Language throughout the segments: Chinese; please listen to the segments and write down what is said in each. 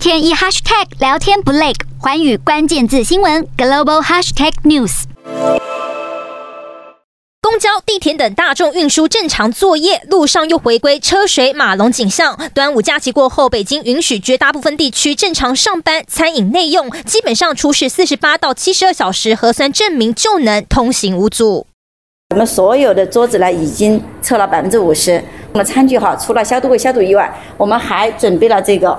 天一 hashtag 聊天不累，寰宇关键字新闻 global hashtag news。公交、地铁等大众运输正常作业，路上又回归车水马龙景象。端午假期过后，北京允许绝大部分地区正常上班，餐饮内用基本上出示四十八到七十二小时核酸证明就能通行无阻。我们所有的桌子呢，已经测了百分之五十。我们餐具哈，除了消毒柜消毒以外，我们还准备了这个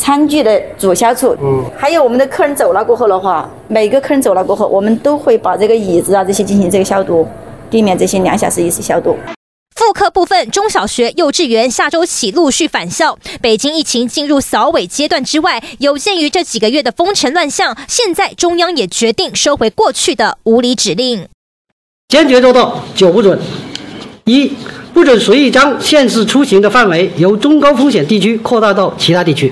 餐具的主销处。嗯，还有我们的客人走了过后的话，每个客人走了过后，我们都会把这个椅子啊这些进行这个消毒。避免这些两小时一次消毒。复课部分，中小学、幼稚园下周起陆续返校。北京疫情进入扫尾阶段之外，有鉴于这几个月的风尘乱象，现在中央也决定收回过去的无理指令，坚决做到九不准：一、不准随意将限制出行的范围由中高风险地区扩大到其他地区；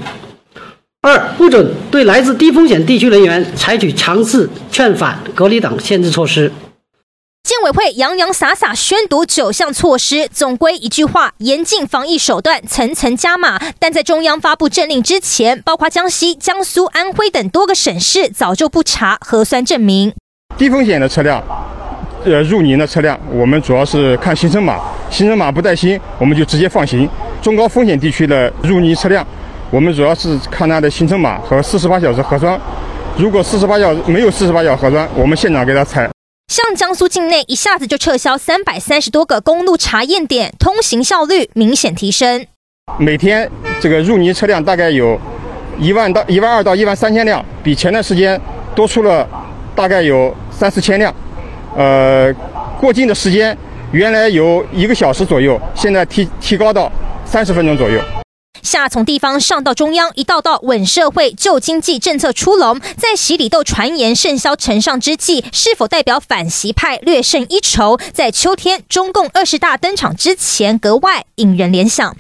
二、不准对来自低风险地区人员采取强制劝返、隔离等限制措施。建委会洋洋洒洒宣读九项措施，总归一句话：严禁防疫手段层层加码。但在中央发布政令之前，包括江西、江苏、安徽等多个省市早就不查核酸证明。低风险的车辆，呃，入宁的车辆，我们主要是看行程码，行程码不带星，我们就直接放行。中高风险地区的入宁车辆，我们主要是看它的行程码和四十八小时核酸。如果四十八小时没有四十八小时核酸，我们现场给他采。像江苏境内一下子就撤销三百三十多个公路查验点，通行效率明显提升。每天这个入泥车辆大概有一万到一万二到一万三千辆，比前段时间多出了大概有三四千辆。呃，过境的时间原来有一个小时左右，现在提提高到三十分钟左右。下从地方上到中央，一道道稳社会、救经济政策出笼，在洗礼斗传言甚嚣尘上之际，是否代表反习派略胜一筹？在秋天中共二十大登场之前，格外引人联想。